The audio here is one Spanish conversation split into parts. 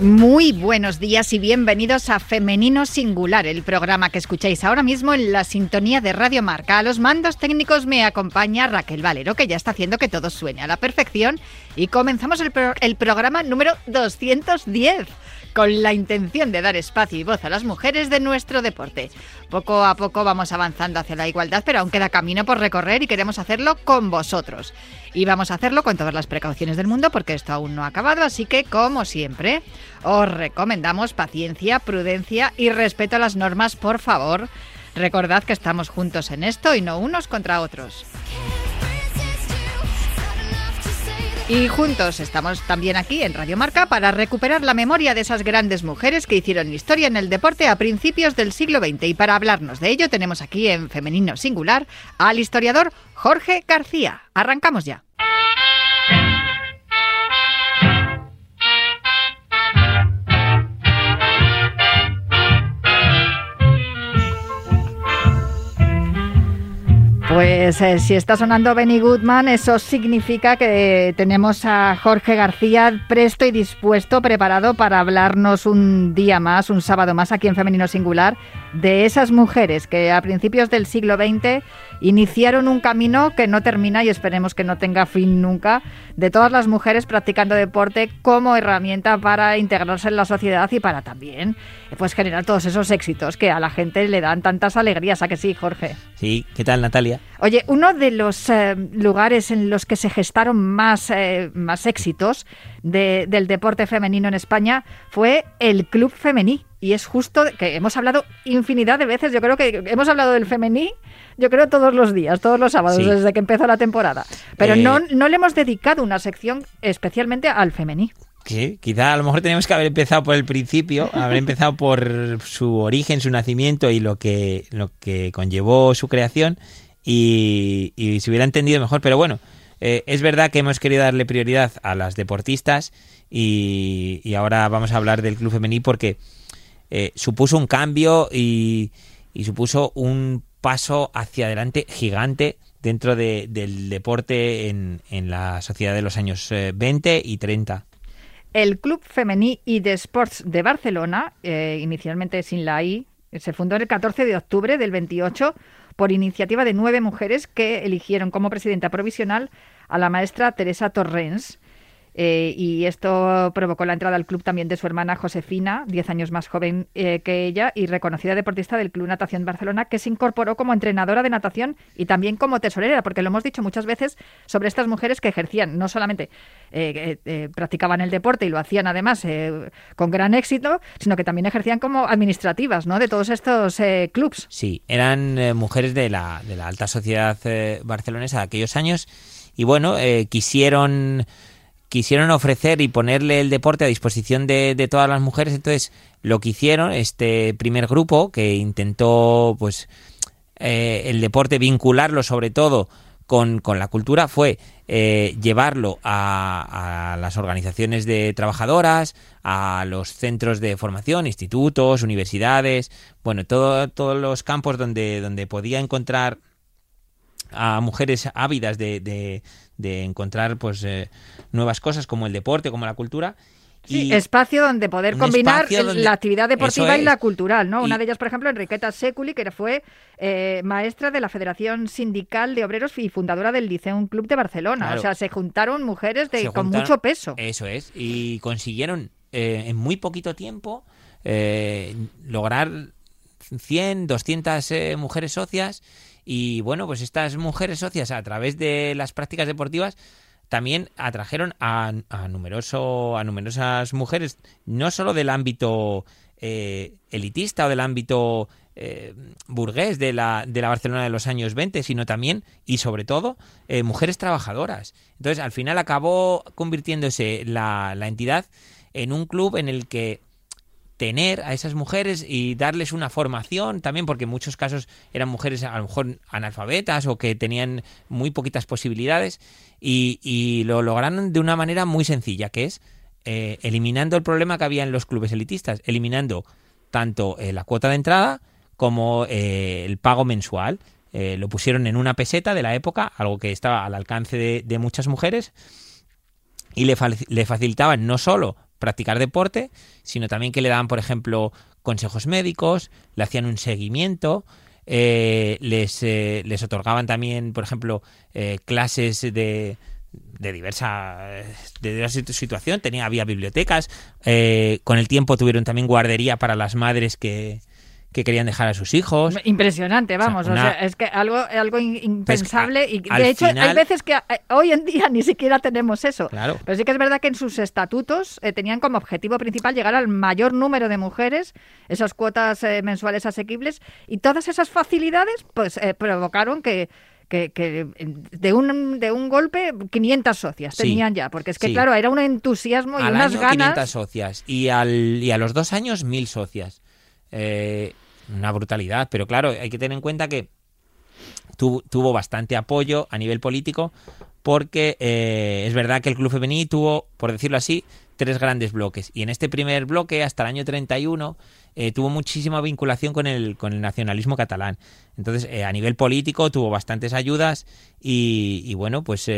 Muy buenos días y bienvenidos a Femenino Singular, el programa que escucháis ahora mismo en la sintonía de Radio Marca. A los mandos técnicos me acompaña Raquel Valero, que ya está haciendo que todo suene a la perfección. Y comenzamos el, el programa número 210 con la intención de dar espacio y voz a las mujeres de nuestro deporte. Poco a poco vamos avanzando hacia la igualdad, pero aún queda camino por recorrer y queremos hacerlo con vosotros. Y vamos a hacerlo con todas las precauciones del mundo porque esto aún no ha acabado, así que como siempre, os recomendamos paciencia, prudencia y respeto a las normas, por favor. Recordad que estamos juntos en esto y no unos contra otros. Y juntos estamos también aquí en Radio Marca para recuperar la memoria de esas grandes mujeres que hicieron historia en el deporte a principios del siglo XX. Y para hablarnos de ello tenemos aquí en Femenino Singular al historiador Jorge García. Arrancamos ya. Pues eh, si está sonando Benny Goodman, eso significa que tenemos a Jorge García presto y dispuesto, preparado para hablarnos un día más, un sábado más aquí en Femenino Singular, de esas mujeres que a principios del siglo XX iniciaron un camino que no termina y esperemos que no tenga fin nunca, de todas las mujeres practicando deporte como herramienta para integrarse en la sociedad y para también pues generar todos esos éxitos que a la gente le dan tantas alegrías. ¿A que sí, Jorge? Sí, ¿qué tal, Natalia? Oye, uno de los eh, lugares en los que se gestaron más, eh, más éxitos del deporte femenino en España fue el Club Femení. Y es justo que hemos hablado infinidad de veces, yo creo que hemos hablado del femení, yo creo todos los días, todos los sábados, desde que empezó la temporada. Pero no, eh, no le hemos dedicado una sección especialmente al femení. Sí, quizá a lo mejor tenemos que haber empezado por el principio, haber empezado por su origen, su nacimiento y lo que, lo que conllevó su creación y, y se hubiera entendido mejor. Pero bueno, eh, es verdad que hemos querido darle prioridad a las deportistas y, ahora vamos a hablar del club femení porque eh, supuso un cambio y, supuso un paso hacia adelante gigante dentro de, del deporte en, en, la sociedad de los años 20 eh, y 30. El Club Femení y de Sports de Barcelona, eh, inicialmente sin la I, se fundó el 14 de octubre del 28 por iniciativa de nueve mujeres que eligieron como presidenta provisional a la maestra Teresa Torrens. Eh, y esto provocó la entrada al club también de su hermana Josefina, 10 años más joven eh, que ella y reconocida deportista del Club Natación Barcelona, que se incorporó como entrenadora de natación y también como tesorera, porque lo hemos dicho muchas veces sobre estas mujeres que ejercían, no solamente eh, practicaban el deporte y lo hacían además con gran éxito, sino que también ejercían como administrativas ¿no? de todos estos clubs. Sí, eran mujeres de la, de la alta sociedad barcelonesa de aquellos años y bueno, quisieron quisieron ofrecer y ponerle el deporte a disposición de, todas las mujeres, entonces lo que hicieron, este primer grupo que intentó pues eh, el deporte vincularlo sobre todo con, la cultura fue eh, llevarlo a, las organizaciones de trabajadoras, a los centros de formación, institutos, universidades, bueno, todo, todos los campos donde, donde podía encontrar a mujeres ávidas de, de, encontrar pues eh, nuevas cosas como el deporte, como la cultura. Sí, espacio donde poder combinar la actividad deportiva y la cultural, ¿no? Una de ellas, por ejemplo, Enriqueta Seculi, que fue eh, maestra de la Federación Sindical de Obreros y fundadora del Liceum Club de Barcelona. O sea, se juntaron mujeres de, con mucho peso. Eso es, y consiguieron eh, en muy poquito tiempo lograr 100, 200 mujeres socias y bueno, pues estas mujeres socias a través de las prácticas deportivas también atrajeron a, numeroso, a numerosas mujeres, no solo del ámbito eh, elitista o del ámbito eh, burgués de la, de la Barcelona de los años 20, sino también y sobre todo eh, mujeres trabajadoras. Entonces, al final acabó convirtiéndose la, la entidad en un club en el que tener a esas mujeres y darles una formación también, porque en muchos casos eran mujeres a lo mejor analfabetas o que tenían muy poquitas posibilidades y, lo lograron de una manera muy sencilla, que es eh, eliminando el problema que había en los clubes elitistas, eliminando tanto eh, la cuota de entrada como eh, el pago mensual. lo pusieron en una peseta de la época, algo que estaba al alcance de, de muchas mujeres, y le, le facilitaban no solo practicar deporte, sino también que le daban, por ejemplo, consejos médicos, le hacían un seguimiento, eh, les, eh, les otorgaban también, por ejemplo, eh, clases de, de diversa, de diversa situación, tenía, había bibliotecas, con el tiempo tuvieron también guardería para las madres que, que querían dejar a sus hijos. Impresionante, vamos. O sea, es que algo, algo impensable. y de hecho, hay veces que eh, hoy en día ni siquiera tenemos eso. Claro. Pero sí que es verdad que en sus estatutos eh, tenían como objetivo principal llegar al mayor número de mujeres, esas cuotas eh, mensuales asequibles, y todas esas facilidades pues provocaron que que, de, un, de un golpe 500 socias tenían ya, porque es que claro, era un entusiasmo y unas ganas. 500 socias y, al, y a los dos años 1000 socias. Eh, una brutalidad, pero claro, hay que tener en cuenta que tuvo, bastante apoyo a nivel político porque eh, es verdad que el Club Femení tuvo, por decirlo así, tres grandes bloques. Y en este primer bloque, hasta el año 31, eh, tuvo muchísima vinculación con el, con el nacionalismo catalán. Entonces, a nivel político tuvo bastantes ayudas y bueno, pues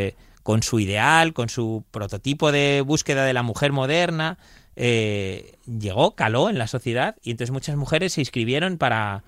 con su ideal, con su prototipo de búsqueda de la mujer moderna, eh, llegó, caló en la sociedad y entonces muchas mujeres se inscribieron para,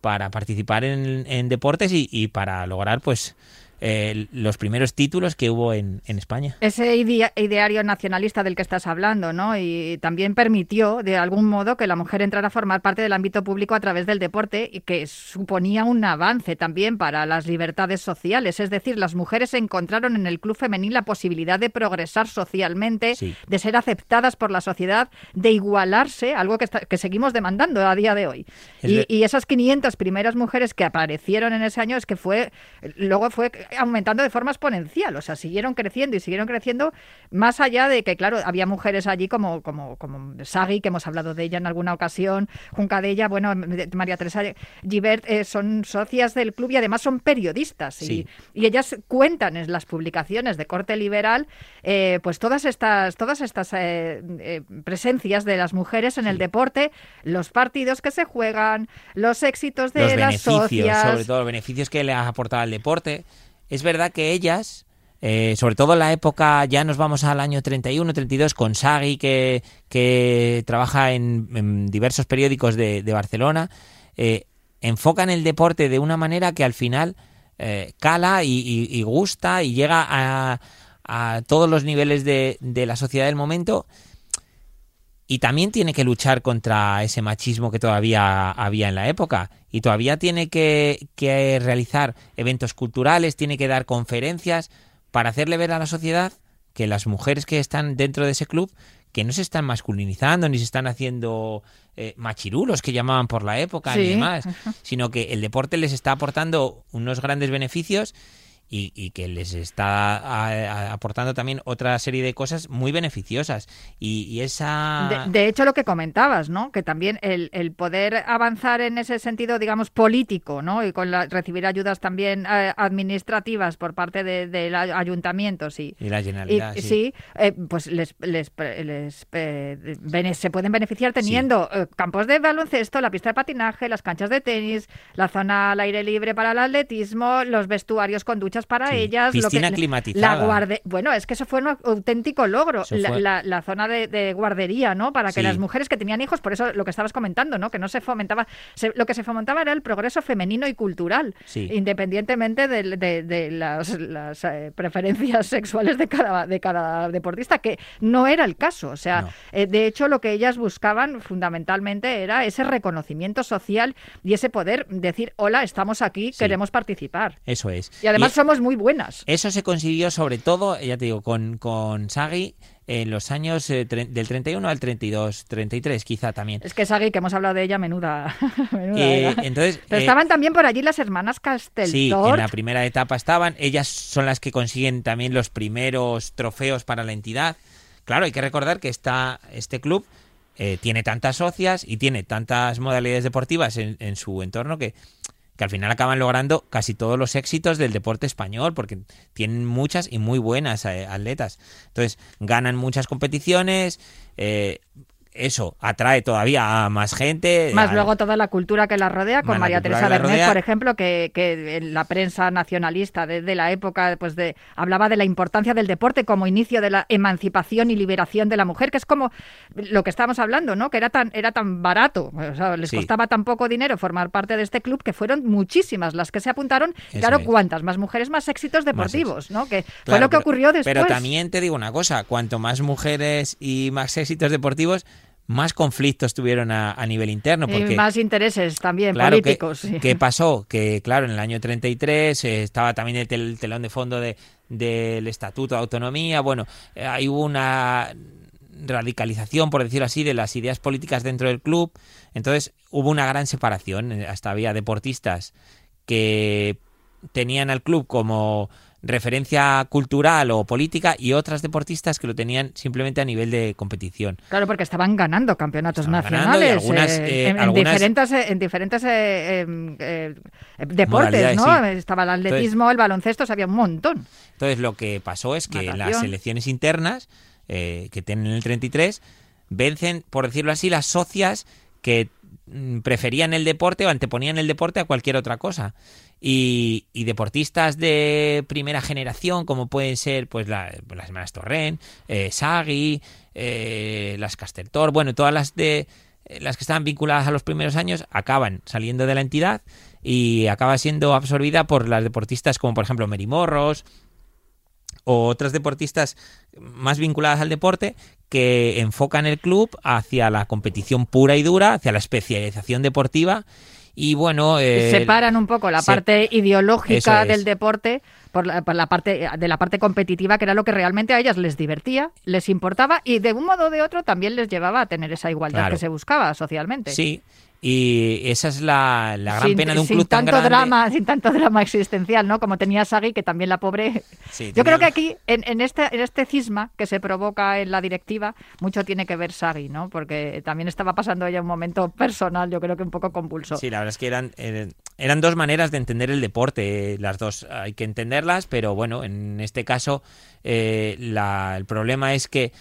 para participar en, deportes y, para lograr pues eh, los primeros títulos que hubo en, en España. Ese ideario nacionalista del que estás hablando, ¿no? Y también permitió, de algún modo, que la mujer entrara a formar parte del ámbito público a través del deporte y que suponía un avance también para las libertades sociales. Es decir, las mujeres encontraron en el club femenil la posibilidad de progresar socialmente, de ser aceptadas por la sociedad, de igualarse, algo que, que seguimos demandando a día de hoy. Y, y, esas 500 primeras mujeres que aparecieron en ese año es que fue, luego fue aumentando de forma exponencial, o sea, siguieron creciendo y siguieron creciendo más allá de que, claro, había mujeres allí como, como, como Sagi, que hemos hablado de ella en alguna ocasión, Junca de ella, bueno, María Teresa Givert, eh, son socias del club y además son periodistas. Y, ellas cuentan en las publicaciones de corte liberal eh, pues todas estas, todas estas eh, presencias de las mujeres en el deporte, los partidos que se juegan, los éxitos de las socias. Sobre todo los beneficios que le ha aportado el deporte es verdad que ellas, eh, sobre todo en la época, ya nos vamos al año 31, 32, con Sagi, que, que trabaja en, diversos periódicos de, Barcelona, eh, enfocan el deporte de una manera que al final eh, cala y, gusta y llega a, a todos los niveles de, de la sociedad del momento y también tiene que luchar contra ese machismo que todavía había en la época. Y todavía tiene que, realizar eventos culturales, tiene que dar conferencias para hacerle ver a la sociedad que las mujeres que están dentro de ese club que no se están masculinizando ni se están haciendo eh, machirulos que llamaban por la época ni demás, sino que el deporte les está aportando unos grandes beneficios y, que les está aportando también otra serie de cosas muy beneficiosas. Y, esa... De, hecho, lo que comentabas, ¿no? Que también el, el, poder avanzar en ese sentido, digamos, político, ¿no? Y con recibir ayudas también eh, administrativas por parte de, de ayuntamientos y, y la Generalidad, sí, eh, pues les, les, les eh, se pueden beneficiar teniendo campos de baloncesto, la pista de patinaje, las canchas de tenis, la zona al aire libre para el atletismo, los vestuarios con duchas para ellas. Piscina climatizada. La bueno, es que eso fue un auténtico logro. La, zona de, guardería, ¿no? Para que las mujeres que tenían hijos, por eso lo que estabas comentando, ¿no? Que no se fomentaba. lo que se fomentaba era el progreso femenino y cultural, independientemente de, las, eh, preferencias sexuales de cada, de cada deportista, que no era el caso. O sea, eh, de hecho, lo que ellas buscaban fundamentalmente era ese reconocimiento social y ese poder decir, hola, estamos aquí, queremos participar. Eso es. Y además son muy buenas. Eso se consiguió sobre todo, ya te digo, con, con Sagi, en los años eh, del 31 al 32, 33 quizá también. Es que Sagui, que hemos hablado de ella, menuda. menuda Eh, entonces, Pero eh, estaban también por allí las hermanas Sí, Castelldort. en la primera etapa estaban. Ellas son las que consiguen también los primeros trofeos para la entidad. Claro, hay que recordar que esta, este club eh, tiene tantas socias y tiene tantas modalidades deportivas en, en su entorno que, que al final acaban logrando casi todos los éxitos del deporte español, porque tienen muchas y muy buenas eh, atletas. Entonces, ganan muchas competiciones. eh, eso atrae todavía a más gente. Más a- luego toda la cultura que la rodea, con María Teresa Bernet, rodea. por ejemplo, que, que en la prensa nacionalista de, de la época pues de, hablaba de la importancia del deporte como inicio de la emancipación y liberación de la mujer, que es como lo que estábamos hablando, ¿no? Que era tan, era tan barato, o sea, les Sí. costaba tan poco dinero formar parte de este club, que fueron muchísimas las que se apuntaron. Eso claro, es. cuántas más mujeres, más éxitos deportivos, ¿no? Que fue lo que pero- ocurrió después. Pero también te digo una cosa, cuanto más mujeres y más éxitos deportivos, más conflictos tuvieron a, a nivel interno. Y Porque, más intereses también claro, ¿qué- políticos. sí. ¿qué, pasó? Que claro, en el año 33 eh, estaba también el, tel- telón de fondo de- del Estatuto de Autonomía. Bueno, eh, ahí hubo una radicalización, por decirlo así, de las ideas políticas dentro del club. Entonces hubo una gran separación. eh, Hasta había deportistas que tenían al club como referencia cultural o política y otras deportistas que lo tenían simplemente a nivel de competición. Claro, porque estaban ganando campeonatos Estaban ganando y nacionales algunas, eh, eh, en, algunas- diferentes, eh, en diferentes eh, em, deportes, ¿no? sí. Estaba el atletismo, el baloncesto, o sea, había un montón. Entonces lo que pasó es que las Natación. elecciones internas eh, que tienen el 33 vencen, por decirlo así, las socias que preferían el deporte o anteponían el deporte a cualquier otra cosa. Y, y deportistas de primera generación, como pueden ser pues la- las hermanas Torrent, eh, Sagui, eh, las Casteltor, bueno, todas las de eh, las que estaban vinculadas a los primeros años acaban saliendo de la entidad y acaba siendo absorbida por las deportistas como por ejemplo Mary Morros, o otras deportistas más vinculadas al deporte que enfocan el club hacia la competición pura y dura, hacia la especialización deportiva y bueno, eh, Separan un poco la se- parte ideológica es. del deporte por la, por la parte de la parte competitiva, que era lo que realmente a ellas les divertía, les importaba y de un modo o de otro también les llevaba a tener esa igualdad Claro. que se buscaba socialmente. sí, y esa es la, la gran sin, pena de un club tan grande. drama sin tanto drama existencial no como tenía Sagi que también la pobre Sí, yo creo que aquí en, en este en este cisma que se provoca en la directiva mucho tiene que ver Sagi no porque también estaba pasando ella un momento personal yo creo que un poco convulso Sí, la verdad es que eran, eran dos maneras de entender el deporte. eh, Las dos hay que entenderlas, pero bueno, en este caso eh, la- el problema es que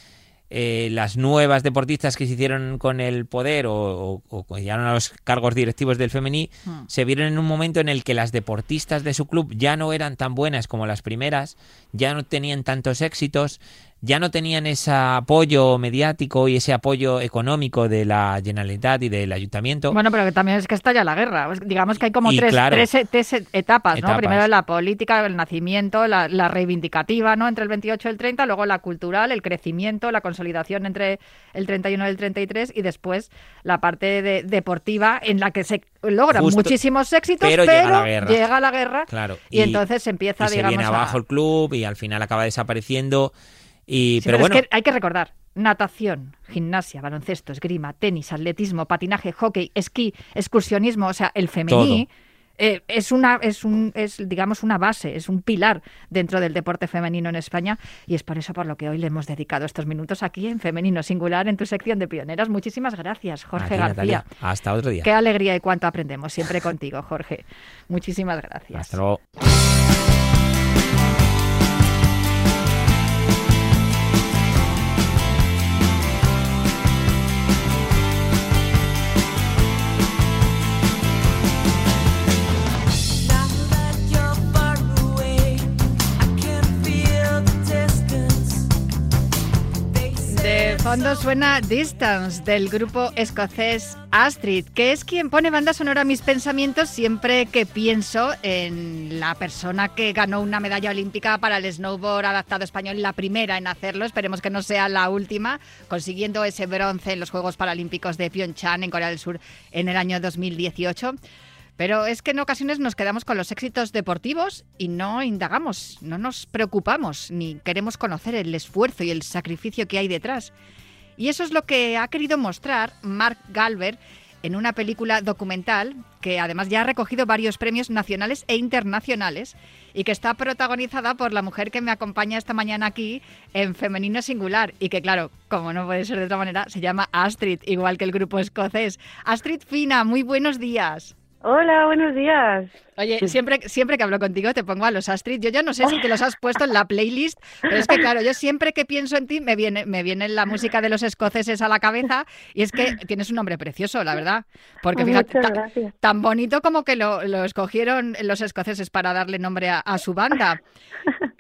eh, las nuevas deportistas que se hicieron con el poder o, o, o que llegaron a los cargos directivos del femení Hmm. se vieron en un momento en el que las deportistas de su club ya no eran tan buenas como las primeras, ya no tenían tantos éxitos, ya no tenían ese apoyo mediático y ese apoyo económico de la Generalitat y del ayuntamiento. Bueno, pero que también es que está ya la guerra. Pues, Digamos que hay como Y tres, claro. tres, tres etapas, ¿no? Primero la política, el nacimiento, la, la reivindicativa, ¿no? Entre el 28 y el 30, luego la cultural, el crecimiento, la consolidación entre el 31 y el 33 y después la parte de- deportiva en la que se logran Justo. muchísimos éxitos, Pero pero, llega la guerra. llega la guerra Claro. y, entonces empieza, y se digamos, viene a- abajo el club y al final acaba desapareciendo. Y, Sí, pero, pero bueno, es que hay que recordar, natación, gimnasia, baloncesto, esgrima, tenis, atletismo, patinaje, hockey, esquí, excursionismo, o sea, el femení eh, es una es un es digamos una base, es un pilar dentro del deporte femenino en España y es por eso por lo que hoy le hemos dedicado estos minutos aquí en Femenino Singular en tu sección de pioneras. Muchísimas gracias, Jorge ti, García. Natalia. Hasta otro día. Qué alegría y cuánto aprendemos siempre contigo, Jorge. Muchísimas gracias. Hasta luego. Fondo suena Distance del grupo escocés Astrid, que es quien pone banda sonora a mis pensamientos siempre que pienso en la persona que ganó una medalla olímpica para el snowboard adaptado español, la primera en hacerlo, esperemos que no sea la última, consiguiendo ese bronce en los Juegos Paralímpicos de Pyeongchang en Corea del Sur en el año 2018. Pero es que en ocasiones nos quedamos con los éxitos deportivos y no indagamos, no nos preocupamos, ni queremos conocer el esfuerzo y el sacrificio que hay detrás. Y eso es lo que ha querido mostrar Mark Galver en una película documental que además ya ha recogido varios premios nacionales e internacionales y que está protagonizada por la mujer que me acompaña esta mañana aquí en femenino singular y que claro, como no puede ser de otra manera, se llama Astrid, igual que el grupo escocés. Astrid Fina, muy buenos días. Hola, buenos días. Oye, siempre, siempre que hablo contigo te pongo a los Astrid. Yo ya no sé si te los has puesto en la playlist, pero es que claro, yo siempre que pienso en ti me viene, me viene la música de los escoceses a la cabeza y es que tienes un nombre precioso, la verdad. Porque fíjate, ta- gracias. tan bonito como que lo, lo escogieron los escoceses para darle nombre a, a su banda.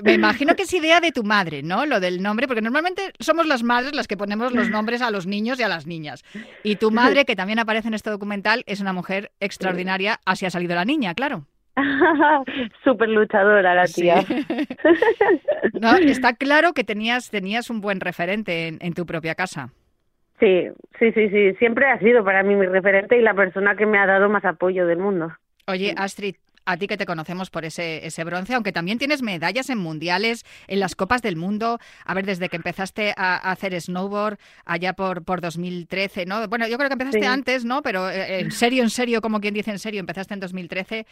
Me imagino que es idea de tu madre, ¿no? Lo del nombre, porque normalmente somos las madres las que ponemos los nombres a los niños y a las niñas. Y tu madre, que también aparece en este documental, es una mujer extraordinaria, así ha salido la niña, claro. Súper luchadora la Sí. tía. No, está claro que tenías, tenías un buen referente en, en tu propia casa. Sí, sí, sí, sí. Siempre ha sido para mí mi referente y la persona que me ha dado más apoyo del mundo. Oye, Astrid, a ti que te conocemos por ese, ese bronce, aunque también tienes medallas en mundiales, en las Copas del Mundo, a ver, desde que empezaste a, a hacer snowboard allá por, por 2013, ¿no? Bueno, yo creo que empezaste Sí. antes, ¿no? Pero eh, en serio, en serio, como quien dice en serio, empezaste en 2013.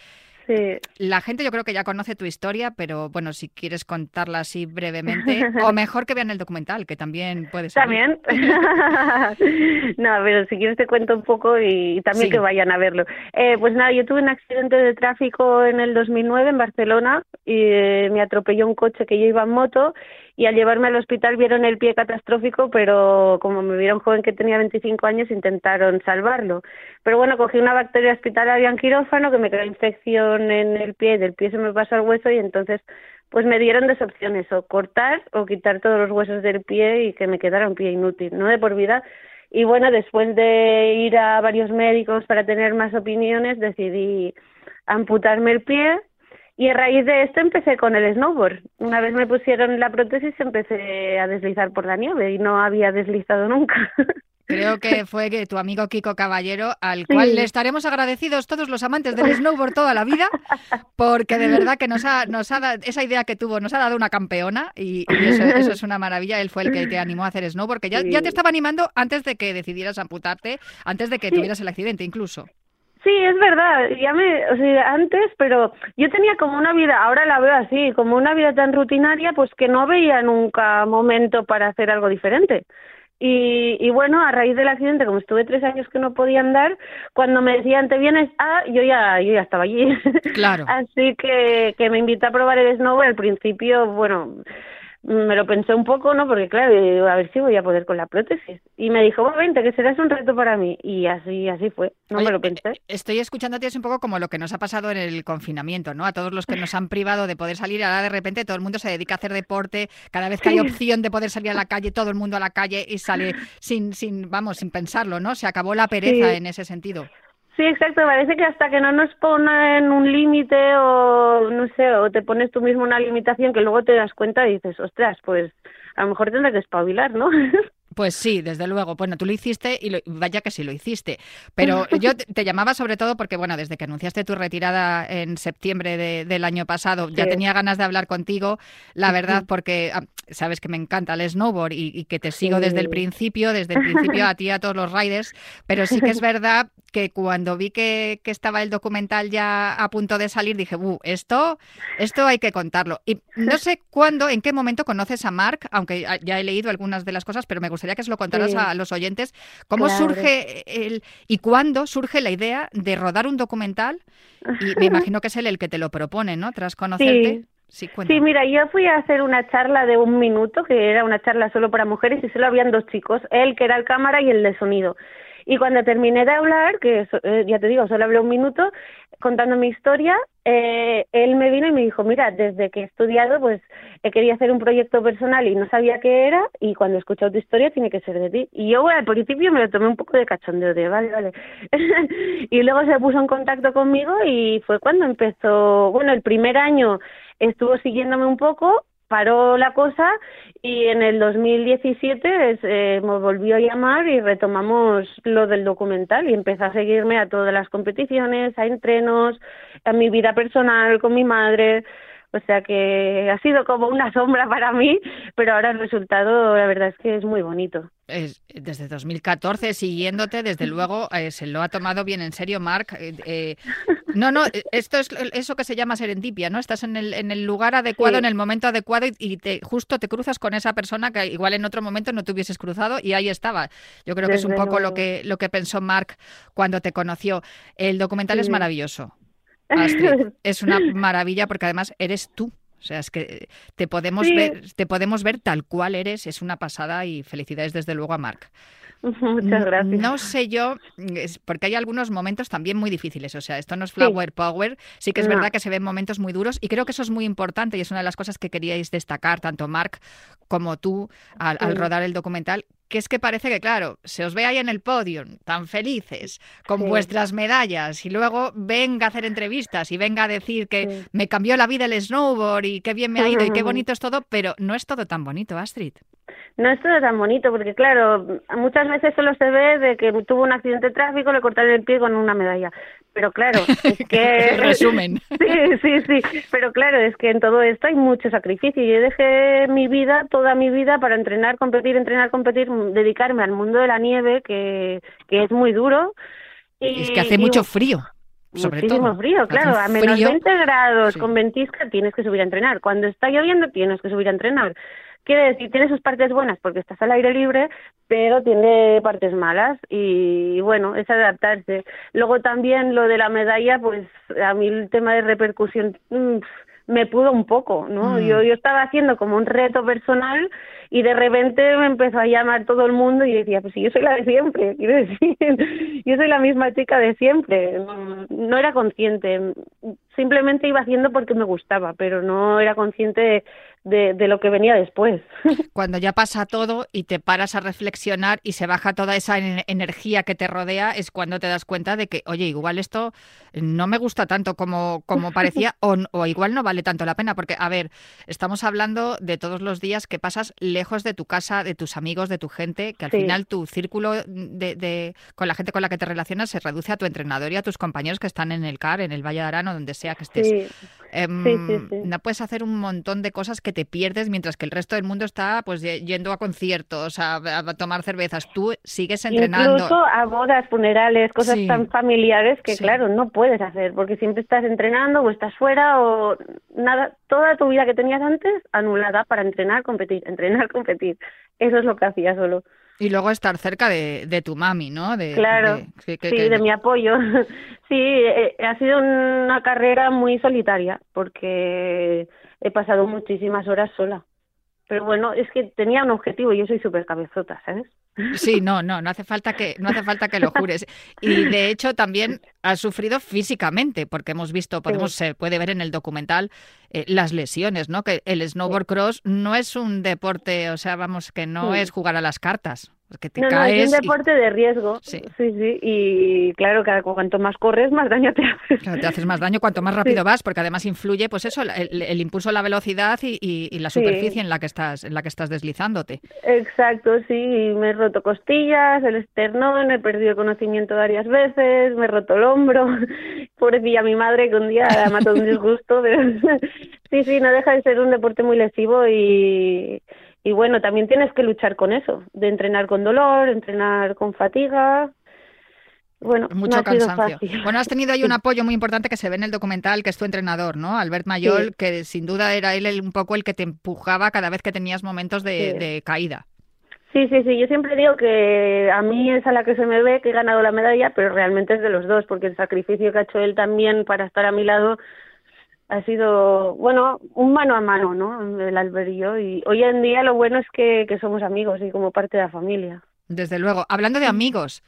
Sí. La gente yo creo que ya conoce tu historia, pero bueno, si quieres contarla así brevemente, o mejor que vean el documental, que también puede ser. También. no, pero si quieres te cuento un poco y también Sí. que vayan a verlo. Eh, pues nada, yo tuve un accidente de tráfico en el 2009 en Barcelona y eh, me atropelló un coche que yo iba en moto y al llevarme al hospital vieron el pie catastrófico, pero como me vieron joven que tenía 25 años intentaron salvarlo. Pero bueno, cogí una bacteria hospitalaria en quirófano que me creó infección en el pie, del pie se me pasó al hueso y entonces pues me dieron dos opciones, o cortar o quitar todos los huesos del pie y que me quedara un pie inútil, no de por vida. Y bueno, después de ir a varios médicos para tener más opiniones, decidí amputarme el pie y a raíz de esto empecé con el snowboard. Una vez me pusieron la prótesis empecé a deslizar por la nieve y no había deslizado nunca. Creo que fue que tu amigo Kiko Caballero, al cual Sí. le estaremos agradecidos todos los amantes del snowboard toda la vida, porque de verdad que nos ha, nos ha dado, esa idea que tuvo, nos ha dado una campeona y, y eso, eso es una maravilla. Él fue el que te animó a hacer snowboard, que ya, ya te estaba animando antes de que decidieras amputarte, antes de que Sí. tuvieras el accidente incluso. Sí, es verdad, ya me, o sea, antes, pero yo tenía como una vida, ahora la veo así, como una vida tan rutinaria, pues que no veía nunca momento para hacer algo diferente. Y, y bueno, a raíz del accidente, como estuve tres años que no podía andar, cuando me decían te vienes a, yo ya, yo ya estaba allí. Claro. Así que, que me invitó a probar el snowboard. Al principio, bueno, me lo pensé un poco, ¿no? Porque claro, digo, a ver si voy a poder con la prótesis. Y me dijo, bueno, vente, que serás un reto para mí. Y así, así fue. No Oye, me lo pensé. eh, Estoy escuchándote es un poco como lo que nos ha pasado en el confinamiento, ¿no? A todos los que nos han privado de poder salir, ahora de repente todo el mundo se dedica a hacer deporte, cada vez que hay opción de poder salir a la calle, todo el mundo a la calle y sale sin, sin, vamos, sin pensarlo, ¿no? Se acabó la pereza Sí. en ese sentido. Sí, exacto. Parece que hasta que no nos ponen un límite o no sé, o te pones tú mismo una limitación que luego te das cuenta y dices, ostras, pues a lo mejor tendré que espabilar, ¿no? Pues sí, desde luego. Bueno, tú lo hiciste y lo- vaya que sí lo hiciste. Pero yo te, te llamaba sobre todo porque, bueno, desde que anunciaste tu retirada en septiembre de- del año pasado, ya tenía ganas de hablar contigo, la verdad, porque ah, sabes que me encanta el snowboard y, y que te sigo desde el principio, desde el principio a ti y a todos los riders, pero sí que es verdad que cuando vi que, que estaba el documental ya a punto de salir, dije, uh, esto, esto hay que contarlo. Y no sé cuándo, en qué momento conoces a Mark, aunque ya- he leído algunas de las cosas, pero me gustaría que se lo contaras Sí. a los oyentes. ¿Cómo Claro. surge el y cuándo surge la idea de rodar un documental? Y me imagino que es él el que te lo propone, ¿no? Tras conocerte. Sí. Sí, mira, yo fui a hacer una charla de un minuto, que era una charla solo para mujeres, y solo habían dos chicos, él que era el cámara y el de sonido. Y cuando terminé de hablar, que eh, ya te digo, solo hablé un minuto, contando mi historia, eh, él me vino y me dijo, mira, desde que he estudiado, pues he querido hacer un proyecto personal y no sabía qué era, y cuando he escuchado tu historia tiene que ser de ti. Y yo al principio me lo tomé un poco de cachondeo, de vale, vale. y luego se puso en contacto conmigo y fue cuando empezó, bueno, el primer año estuvo siguiéndome un poco paró la cosa y en el 2017 es, eh, me volvió a llamar y retomamos lo del documental y empecé a seguirme a todas las competiciones, a entrenos, a mi vida personal con mi madre. O sea que ha sido como una sombra para mí, pero ahora el resultado, la verdad es que es muy bonito. Es- desde 2014 siguiéndote, desde luego eh, se lo ha tomado bien en serio, Marc. Eh, eh, no, no, eh, esto es eso que se llama serendipia, ¿no? Estás en el, en el lugar adecuado, Sí. en el momento adecuado y, y te, justo te cruzas con esa persona que igual en otro momento no te hubieses cruzado y ahí estaba. Yo creo que es un poco lo que, lo que pensó Marc cuando te conoció. El documental es maravilloso. Astrid, es una maravilla porque además eres tú. O sea, es que te podemos Sí. ver, te podemos ver tal cual eres, es una pasada y felicidades desde luego a Marc. Muchas gracias. No sé yo, porque hay algunos momentos también muy difíciles. O sea, esto no es flower power. Sí que es No. verdad que se ven momentos muy duros y creo que eso es muy importante y es una de las cosas que queríais destacar, tanto Marc como tú, al, rodar el documental. Que es que parece que, claro, se os ve ahí en el podio, tan felices, con Sí. vuestras medallas, y luego venga a hacer entrevistas y venga a decir que Sí. me cambió la vida el snowboard y qué bien me ha ido y qué bonito es todo, pero no es todo tan bonito, Astrid. No es todo tan bonito, porque claro, muchas veces solo se ve de que tuvo un accidente de tráfico, le cortaron el pie con una medalla. Pero claro, es que... Resumen. Sí, sí, sí. Pero claro, es que en todo esto hay mucho sacrificio. Yo dejé mi vida, toda mi vida, para entrenar, competir, entrenar, competir, dedicarme al mundo de la nieve, que, que es muy duro. Y, Es que hace y mucho frío. Sobre Muchísimo todo. frío, claro. A menos frío. 20 grados Sí. con ventisca tienes que subir a entrenar. Cuando está lloviendo tienes que subir a entrenar. Quiere decir, tiene sus partes buenas porque estás al aire libre, pero tiene partes malas y bueno, es adaptarse. Luego también lo de la medalla, pues a mí el tema de repercusión mm, me pudo un poco, ¿no? Mm. Yo, yo estaba haciendo como un reto personal y de repente me empezó a llamar todo el mundo y decía, pues si yo soy la de siempre, quiero decir, yo soy la misma chica de siempre. No, no era consciente, simplemente iba haciendo porque me gustaba, pero no era consciente de, de, de lo que venía después. Cuando ya pasa todo y te paras a reflexionar y se baja toda esa en- energía que te rodea, es cuando te das cuenta de que, oye, igual esto no me gusta tanto como, como parecía o, o igual no vale tanto la pena. Porque, a ver, estamos hablando de todos los días que pasas lejos de tu casa, de tus amigos, de tu gente, que al Sí. final tu círculo de, de- con la gente con la que te relacionas se reduce a tu entrenador y a tus compañeros que están en el CAR, en el Valle de Arán o donde sea que estés. Sí, Em, Sí. No puedes hacer un montón de cosas que te pierdes mientras que el resto del mundo está pues ye- yendo a conciertos, a, a tomar cervezas. Tú sigues entrenando. Incluso a bodas, funerales, cosas tan familiares que, claro, no puedes hacer porque siempre estás entrenando o estás fuera o nada, toda tu vida que tenías antes anulada para entrenar, competir, entrenar, competir. Eso es lo que hacía solo. Y luego estar cerca de, de tu mami, ¿no? De, Claro, de- que- que- sí, que- de mi apoyo. sí, eh, ha sido una carrera muy solitaria porque he pasado muchísimas horas sola. Pero bueno, es que tenía un objetivo yo soy súper cabezota, ¿sabes? Sí, no, no, no hace falta que no hace falta que lo jures. Y de hecho también has sufrido físicamente, porque hemos visto, podemos se puede ver en el documental eh, las lesiones, ¿no? Que el snowboard cross no es un deporte, o sea, vamos, que no Sí. es jugar a las cartas, que te No, no, caes. es un y- deporte de riesgo. Sí. sí, sí. Y claro, cada cuanto más corres, más daño te haces. Claro, te haces más daño cuanto más rápido vas, porque además influye, pues eso, el, el impulso, la velocidad y, y- y la Sí. superficie en la que estás, en la que estás deslizándote. Exacto, sí. Me he roto costillas, el esternón, he perdido el conocimiento varias veces, me he roto el hombro. Pobrecilla mi madre que un día la mató un disgusto. pero- sí, sí, no deja de ser un deporte muy lesivo y, y bueno, también tienes que luchar con eso, de entrenar con dolor, entrenar con fatiga. Bueno, Mucho no cansancio. Bueno, has tenido ahí un apoyo muy importante que se ve en el documental, que es tu entrenador, ¿no? Albert Mayol, Sí. que sin duda era él el- un poco el que te empujaba cada vez que tenías momentos de, Sí. de caída. Sí, sí, sí, yo siempre digo que a mí es a la que se me ve que he ganado la medalla, pero realmente es de los dos, porque el sacrificio que ha hecho él también para estar a mi lado ha sido, bueno, un mano a mano, ¿no? El Albert y yo. Y hoy en día lo bueno es que, que somos amigos y como parte de la familia. Desde luego. Hablando de amigos,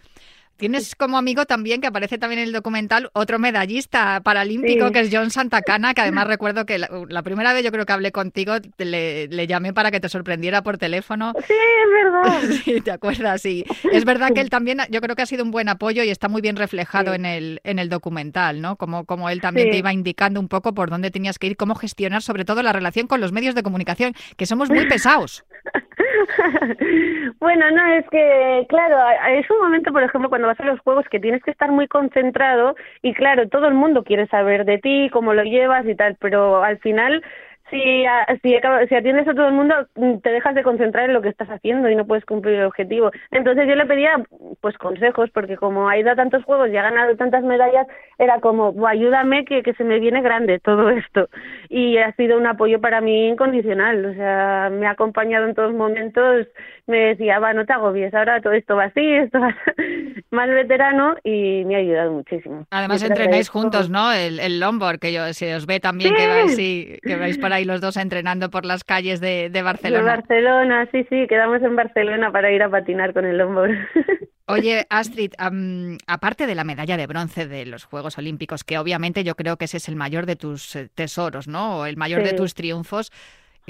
Tienes como amigo también, que aparece también en el documental, otro medallista paralímpico Sí. que es John Santacana, que además recuerdo que la, la primera vez yo creo que hablé contigo, le, le llamé para que te sorprendiera por teléfono. Sí, es verdad. Sí, te acuerdas, sí. Es verdad que él también, yo creo que ha sido un buen apoyo y está muy bien reflejado Sí. en el, en el documental, ¿no? Como, como él también Sí. te iba indicando un poco por dónde tenías que ir, cómo gestionar sobre todo la relación con los medios de comunicación, que somos muy pesados. bueno, no, es que, claro, es un momento, por ejemplo, cuando vas a los juegos que tienes que estar muy concentrado y, claro, todo el mundo quiere saber de ti, cómo lo llevas y tal, pero al final, si, a- si, acaba- si atiendes a todo el mundo, mm, te dejas de concentrar en lo que estás haciendo y no puedes cumplir el objetivo. Entonces yo le pedía, pues, consejos, porque como ha ido a tantos juegos y ha ganado tantas medallas, era como, "Buah, ayúdame que, que se me viene grande todo esto. Y ha sido un apoyo para mí incondicional, o sea, me ha acompañado en todos momentos, me decía, va, no te agobies, ahora todo esto va así, esto va más veterano y me ha ayudado muchísimo. Además entrenáis juntos, ¿no? El, el longboard, que yo, se os ve también que vais, sí, que vais por ahí los dos entrenando por las calles de, de De Barcelona. Barcelona, sí, sí, quedamos en Barcelona para ir a patinar con el longboard. Oye, Astrid, am, aparte de la medalla de bronce de los Juegos Olímpicos, que obviamente yo creo que ese es el mayor de tus eh, tesoros, ¿no? O el mayor de tus triunfos,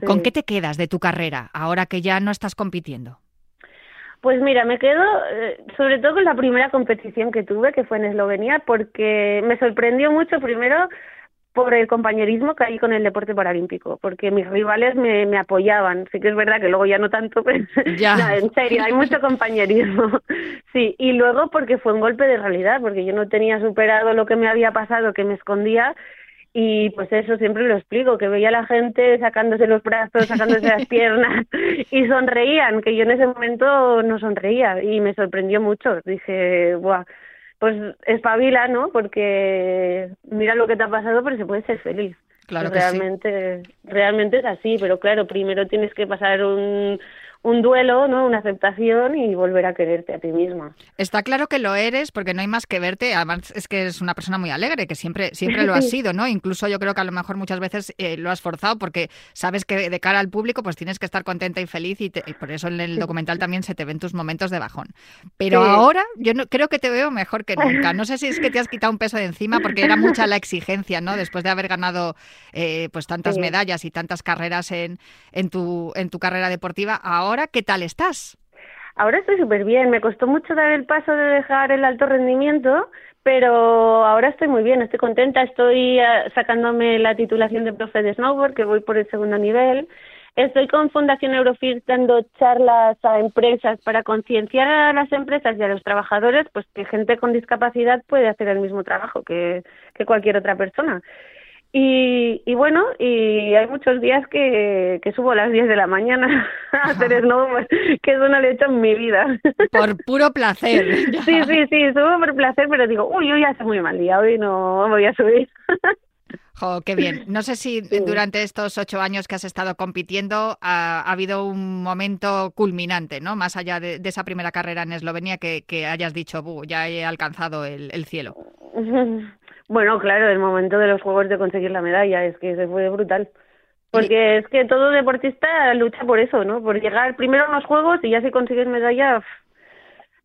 ¿con Sí. qué te quedas de tu carrera ahora que ya no estás compitiendo? Pues mira, me quedo eh, sobre todo con la primera competición que tuve, que fue en Eslovenia, porque me sorprendió mucho primero por el compañerismo que hay con el deporte paralímpico, porque mis rivales me, me apoyaban. Sí que es verdad que luego ya no tanto, pero Ya. no, en serio, hay mucho compañerismo. Sí, y luego porque fue un golpe de realidad, porque yo no tenía superado lo que me había pasado, que me escondía, y pues eso siempre lo explico, que veía a la gente sacándose los brazos, sacándose las piernas y sonreían, que yo en ese momento no sonreía y me sorprendió mucho. Dije, buah, pues espabila, ¿no? Porque mira lo que te ha pasado, pero se puede ser feliz. Claro que sí. realmente, realmente es así, pero claro, primero tienes que pasar un, un duelo, ¿no? Una aceptación y volver a quererte a ti misma. Está claro que lo eres porque no hay más que verte. Además, es que es una persona muy alegre, que siempre, siempre lo has sido, ¿no? Incluso yo creo que a lo mejor muchas veces eh, lo has forzado porque sabes que de cara al público pues tienes que estar contenta y feliz y, te- y por eso en el documental también se te ven tus momentos de bajón. Pero Sí. ahora yo no, creo que te veo mejor que nunca. No sé si es que te has quitado un peso de encima porque era mucha la exigencia, ¿no? Después de haber ganado eh, pues tantas Sí. medallas y tantas carreras en, en, tu, en tu carrera deportiva. Ahora, ¿qué tal estás? Ahora estoy súper bien. Me costó mucho dar el paso de dejar el alto rendimiento, pero ahora estoy muy bien, estoy contenta. Estoy eh, sacándome la titulación de profe de snowboard, que voy por el segundo nivel. Estoy con Fundación Eurofit dando charlas a empresas para concienciar a las empresas y a los trabajadores, pues que gente con discapacidad puede hacer el mismo trabajo que, que cualquier otra persona. Y, y bueno, y hay muchos días que, que subo a las 10 de la mañana a hacer snowboard, que eso no lo he hecho en mi vida. Por puro placer. Sí, sí, sí, subo por placer, pero digo, uy, hoy hace muy mal día, hoy no voy a subir. Jo, qué bien. No sé si Sí. durante estos ocho años que has estado compitiendo ha, ha habido un momento culminante, ¿no? Más allá de, de esa primera carrera en Eslovenia que, que hayas dicho, "Bu, ya he alcanzado el, el cielo. Bueno, claro, el momento de los juegos de conseguir la medalla es que se fue brutal. Porque es que todo deportista lucha por eso, ¿no? Por llegar primero a los juegos y ya si consigues medalla,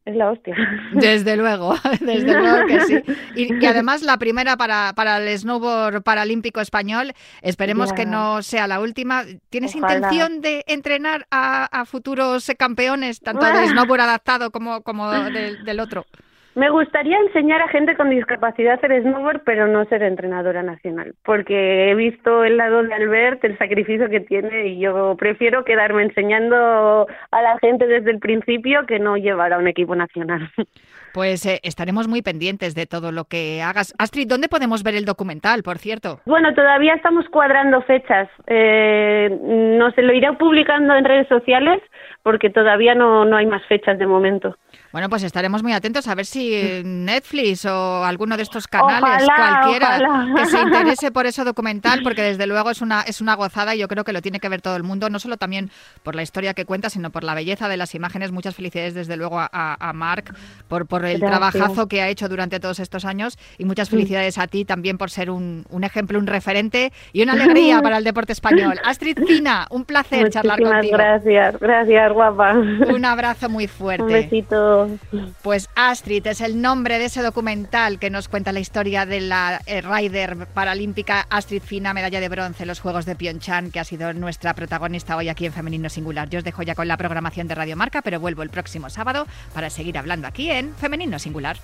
es la hostia. Desde luego, desde luego que sí. Y, y además la primera para, para el snowboard paralímpico español, esperemos que no sea la última. ¿Tienes Ojalá. intención de entrenar a, a futuros campeones, tanto de Ah. snowboard adaptado como, como del- del otro? Me gustaría enseñar a gente con discapacidad a hacer snowboard, pero no ser entrenadora nacional, porque he visto el lado de Albert, el sacrificio que tiene, y yo prefiero quedarme enseñando a la gente desde el principio que no llevar a un equipo nacional. Pues eh, estaremos muy pendientes de todo lo que hagas. Astrid, ¿dónde podemos ver el documental, por cierto? Bueno, todavía estamos cuadrando fechas. Eh, no se lo iré publicando en redes sociales porque todavía no, no hay más fechas de momento. Bueno, pues estaremos muy atentos a ver si Netflix o alguno de estos canales, Ojalá, cualquiera, ojalá. que se interese por ese documental, porque desde luego es una, es una gozada y yo creo que lo tiene que ver todo el mundo, no solo también por la historia que cuenta, sino por la belleza de las imágenes. Muchas felicidades desde luego a, a- Marc por, por el Gracias. trabajazo que ha hecho durante todos estos años y muchas felicidades a ti también por ser un, un ejemplo, un referente y una alegría para el deporte español. Astrid Fina, un placer charlar Muchísimas contigo. gracias, gracias, guapa. Un abrazo muy Un fuerte. Pues Astrid es el nombre de ese documental que nos cuenta la historia de la eh, rider paralímpica Astrid Fina, medalla de bronce en los Juegos de Pyeongchang, que ha sido nuestra protagonista hoy aquí en Femenino Singular. Yo os dejo ya con la programación de Radio Marca, pero vuelvo el próximo sábado para seguir hablando aquí en Femenino Singular.